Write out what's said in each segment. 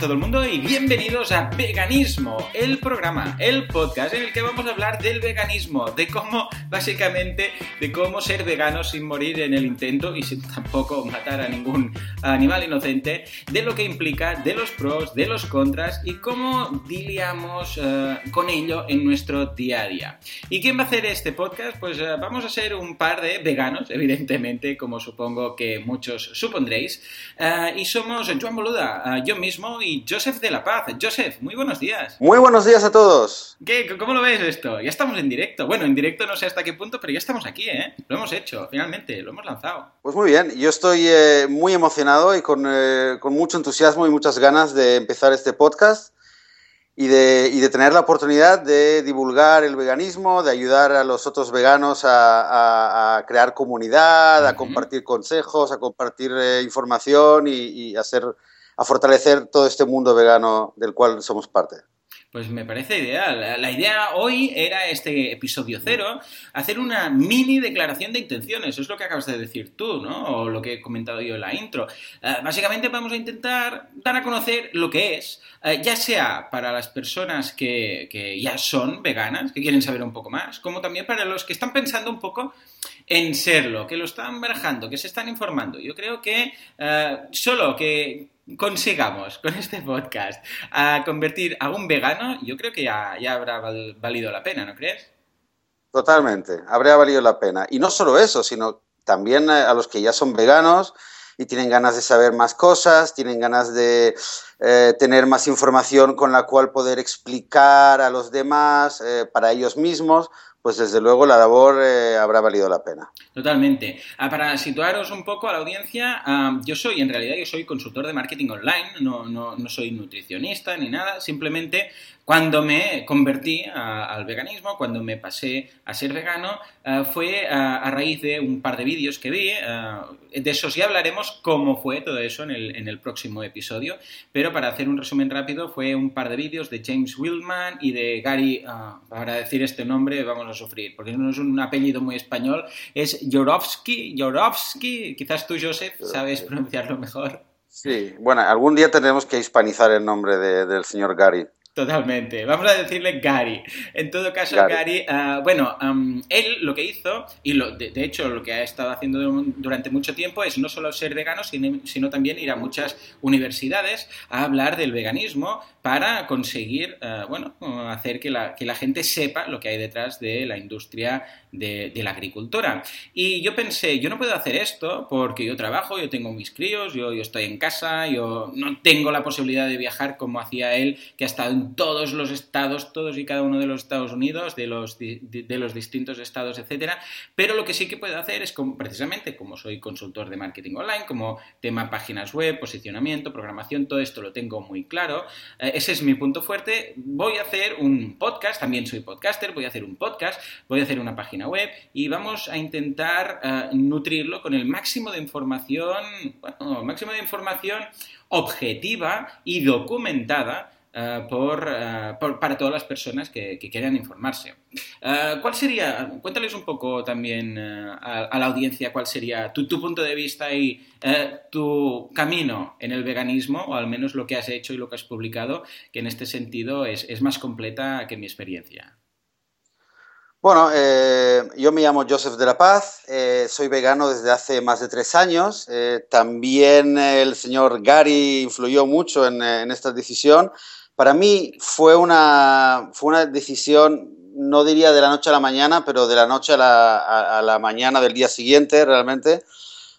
todo el mundo y bienvenidos a Veganismo, el programa, el podcast en el que vamos a hablar del veganismo, de cómo, básicamente, de cómo ser vegano sin morir en el intento y sin tampoco matar a ningún animal inocente, de lo que implica, de los pros, de los contras y cómo diliamos eh, con ello en nuestro día a día. ¿Y quién va a hacer este podcast? Pues eh, vamos a ser un par de veganos, evidentemente, como supongo que muchos supondréis, eh, y somos Joan Boluda, yo mismo y Joseph de la Paz. Joseph, muy buenos días. Muy buenos días a todos. ¿Qué? ¿Cómo lo ves esto? Ya estamos en directo. Bueno, en directo no sé hasta qué punto, pero ya estamos aquí, ¿eh? Lo hemos hecho, finalmente, lo hemos lanzado. Pues muy bien, yo estoy eh, muy emocionado y con, eh, con, mucho entusiasmo y muchas ganas de empezar este podcast. Y de, y de, tener la oportunidad de divulgar el veganismo, de ayudar a los otros veganos a, a, crear comunidad, a compartir consejos, a compartir eh, información y, y hacer a fortalecer todo este mundo vegano del cual somos parte. Pues me parece ideal. La idea hoy era este episodio cero, hacer una mini declaración de intenciones. Eso es lo que acabas de decir tú, ¿no? O lo que he comentado yo en la intro. Uh, básicamente vamos a intentar dar a conocer lo que es, uh, ya sea para las personas que, ya son veganas, que quieren saber un poco más, como también para los que están pensando un poco en serlo, que lo están barajando, que se están informando. Yo creo que uh, solo que consigamos con este podcast a convertir a un vegano, yo creo que ya, habrá val, valido la pena, ¿no crees? Totalmente, habría valido la pena. Y no solo eso, sino también a los que ya son veganos y tienen ganas de saber más cosas, tienen ganas de eh, tener más información con la cual poder explicar a los demás, eh, para ellos mismos, pues desde luego la labor eh, habrá valido la pena. Totalmente. Ah, para situaros un poco a la audiencia, ah, yo soy, en realidad, yo soy consultor de marketing online, no, no, no soy nutricionista ni nada, simplemente cuando me convertí a, al veganismo, cuando me pasé a ser vegano, uh, fue a, a, raíz de un par de vídeos que vi. Uh, de esos ya hablaremos cómo fue todo eso en el, en el, próximo episodio. Pero para hacer un resumen rápido, fue un par de vídeos de James Wildman y de Gary. Uh, para decir este nombre vamos a sufrir, porque no es un apellido muy español. Es Jorovsky. Jorovsky. Quizás tú, Joseph, sabes pronunciarlo mejor. Sí, bueno, algún día tendremos que hispanizar el nombre de, del señor Gary. Totalmente. Vamos a decirle Gary. En todo caso, Gary, Gary uh, bueno, um, él lo que hizo, y lo, de, de, hecho lo que ha estado haciendo durante mucho tiempo es no solo ser vegano, sino, sino también ir a muchas universidades a hablar del veganismo para conseguir, uh, bueno, hacer que la, que la, gente sepa lo que hay detrás de la industria de, de, la agricultura. Y yo pensé, yo no puedo hacer esto porque yo trabajo, yo tengo mis críos, yo, yo estoy en casa, yo no tengo la posibilidad de viajar como hacía él, que ha estado en todos los estados, todos y cada uno de los Estados Unidos, de los, de, los distintos estados, etcétera. Pero lo que sí que puedo hacer es, precisamente, como soy consultor de marketing online, como tema páginas web, posicionamiento, programación, todo esto lo tengo muy claro. Eh, ese es mi punto fuerte. Voy a hacer un podcast, también soy podcaster, voy a hacer un podcast, voy a hacer una página web y vamos a intentar uh, nutrirlo con el máximo de información, bueno, máximo de información objetiva y documentada Por, uh, por, para todas las personas que, quieran informarse. Uh, ¿Cuál sería, cuéntales un poco también a, la audiencia, cuál sería tu, punto de vista y tu camino en el veganismo, o al menos lo que has hecho y lo que has publicado, que en este sentido es, más completa que mi experiencia? Bueno, eh, yo me llamo Joseph de la Paz, eh, soy vegano desde hace más de tres años. Eh, también el señor Gary influyó mucho en esta decisión. Para mí fue una, fue una decisión, no diría de la noche a la mañana, pero de la noche a la, a, a la mañana del día siguiente realmente,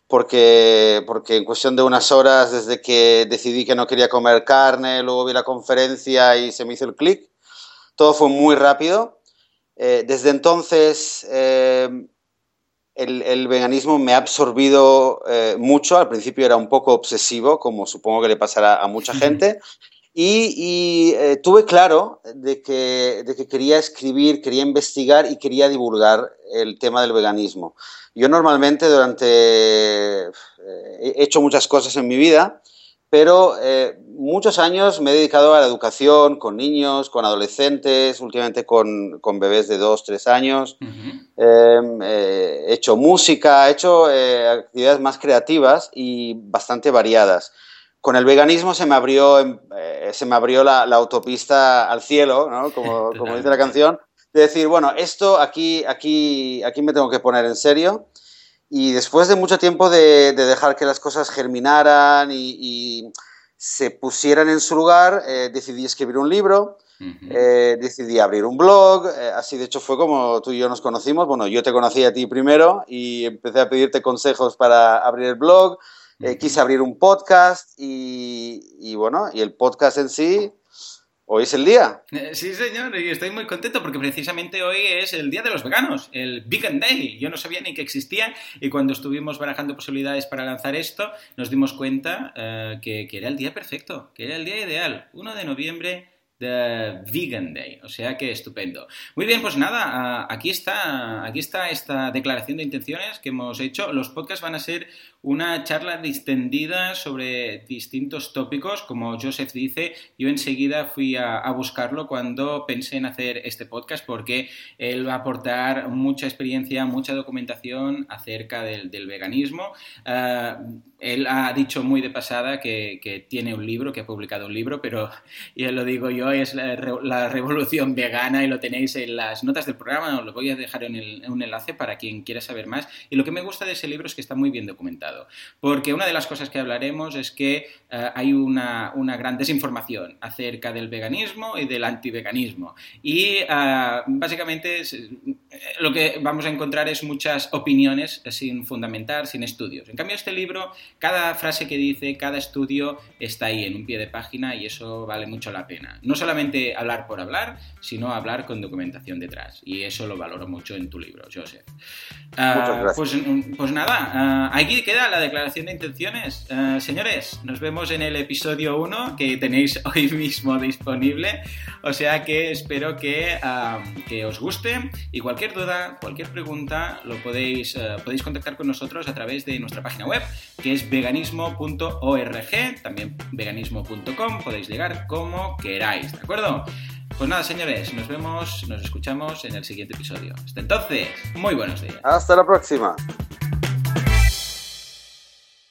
porque, porque en cuestión de unas horas desde que decidí que no quería comer carne, luego vi la conferencia y se me hizo el clic, todo fue muy rápido. Eh, desde entonces eh, el, el, veganismo me ha absorbido eh, mucho. Al principio era un poco obsesivo, como supongo que le pasará a mucha gente. Y, y eh, tuve claro de que, de que, quería escribir, quería investigar y quería divulgar el tema del veganismo. Yo normalmente durante... Eh, he hecho muchas cosas en mi vida, pero eh, muchos años me he dedicado a la educación con niños, con adolescentes, últimamente con, con bebés de dos, tres años. Uh -huh. he hecho música, he hecho actividades más creativas y bastante variadas con el veganismo se me abrió, eh, se me abrió la, autopista al cielo, ¿no? como, como dice la canción, de decir, bueno, esto aquí, aquí, aquí me tengo que poner en serio. Y después de mucho tiempo de, dejar que las cosas germinaran y, se pusieran en su lugar, eh, decidí escribir un libro, eh, decidí abrir un blog, así de hecho fue como tú y yo nos conocimos, bueno, yo te conocí a ti primero y empecé a pedirte consejos para abrir el blog, eh, quise abrir un podcast y, bueno, y el podcast en sí, hoy es el día. Eh, sí, señor, y estoy muy contento porque precisamente hoy es el Día de los Veganos, el Vegan Day. Yo no sabía ni que existía y cuando estuvimos barajando posibilidades para lanzar esto, nos dimos cuenta eh, que, que era el día perfecto, que era el día ideal, 1 de noviembre The Vegan Day. O sea que estupendo. Muy bien, pues nada, aquí está, aquí está esta declaración de intenciones que hemos hecho. Los podcasts van a ser una charla distendida sobre distintos tópicos, como Joseph dice. Yo enseguida fui a, buscarlo cuando pensé en hacer este podcast porque él va a aportar mucha experiencia, mucha documentación acerca del, veganismo. Ah, él ha dicho muy de pasada que, tiene un libro, que ha publicado un libro, pero ya lo digo yo, es la, revolución vegana y lo tenéis en las notas del programa, os lo voy a dejar en, un enlace para quien quiera saber más. Y lo que me gusta de ese libro es que está muy bien documentado, porque una de las cosas que hablaremos es que eh, hay una, gran desinformación acerca del veganismo y del antiveganismo. Y eh, básicamente lo que vamos a encontrar es muchas opiniones sin fundamentar, sin estudios. En cambio, este libro cada frase que dice, cada estudio está ahí en un pie de página y eso vale mucho la pena. No solamente hablar por hablar, sino hablar con documentación detrás. Y eso lo valoro mucho en tu libro, Joseph. Uh, pues, pues, nada, uh, aquí queda la declaración de intenciones. Uh, señores, nos vemos en el episodio 1 que tenéis hoy mismo disponible. O sea que espero que, que os guste y cualquier duda, cualquier pregunta, lo podéis, podéis contactar con nosotros a través de nuestra página web, que es veganismo.org, también veganismo.com, podéis llegar como queráis, ¿de acuerdo? Pues nada, señores, nos vemos, nos escuchamos en el siguiente episodio. Hasta entonces, muy buenos días. Hasta la próxima.